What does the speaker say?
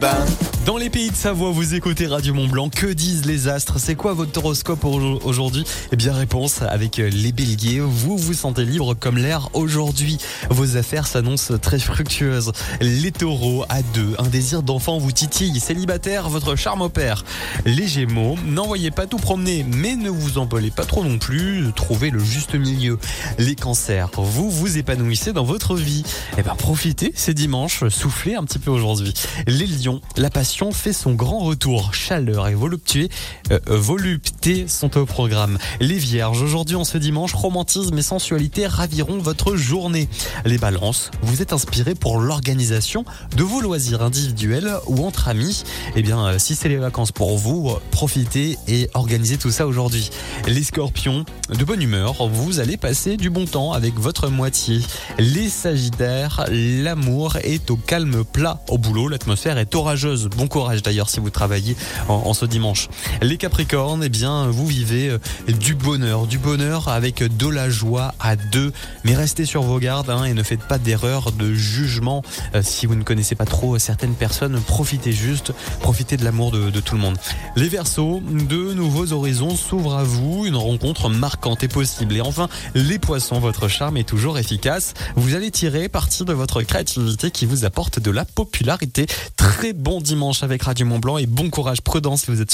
copains. Dans les pays de Savoie, vous écoutez Radio Mont Blanc. Que disent les astres? C'est quoi votre horoscope au- aujourd'hui? Eh bien, réponse avec euh, les béliers. Vous vous sentez libre comme l'air aujourd'hui. Vos affaires s'annoncent très fructueuses. Les taureaux, à deux, un désir d'enfant vous titille. Célibataire, votre charme opère. Les gémeaux, n'envoyez pas tout promener, mais ne vous emballez pas trop non plus. Trouvez le juste milieu. Les cancers, vous vous épanouissez dans votre vie. Eh ben, profitez, c'est dimanche. Soufflez un petit peu aujourd'hui. Les lions, la passion fait son grand retour. Chaleur et volupté, euh, volupté sont au programme. Les vierges, aujourd'hui en ce dimanche, romantisme et sensualité raviront votre journée. Les balances, vous êtes inspirés pour l'organisation de vos loisirs individuels ou entre amis. Eh bien, euh, si c'est les vacances pour vous, euh, profitez et organisez tout ça aujourd'hui. Les scorpions, de bonne humeur, vous allez passer du bon temps avec votre moitié. Les sagittaires, l'amour est au calme plat. Au boulot, l'atmosphère est orageuse. Bon courage d'ailleurs si vous travaillez en, ce dimanche. Les capricornes, eh bien, vous vivez euh, du bonheur, du bonheur avec de la joie à deux. Mais restez sur vos gardes hein, et ne faites pas d'erreur de jugement. Euh, si vous ne connaissez pas trop certaines personnes, profitez juste, profitez de l'amour de, de tout le monde. Les Verseaux, de nouveaux horizons s'ouvrent à vous, une rencontre marquante est possible. Et enfin, les Poissons, votre charme est toujours efficace. Vous allez tirer parti de votre créativité qui vous apporte de la popularité. Très bon avec Radio Mont Blanc et bon courage prudent si vous êtes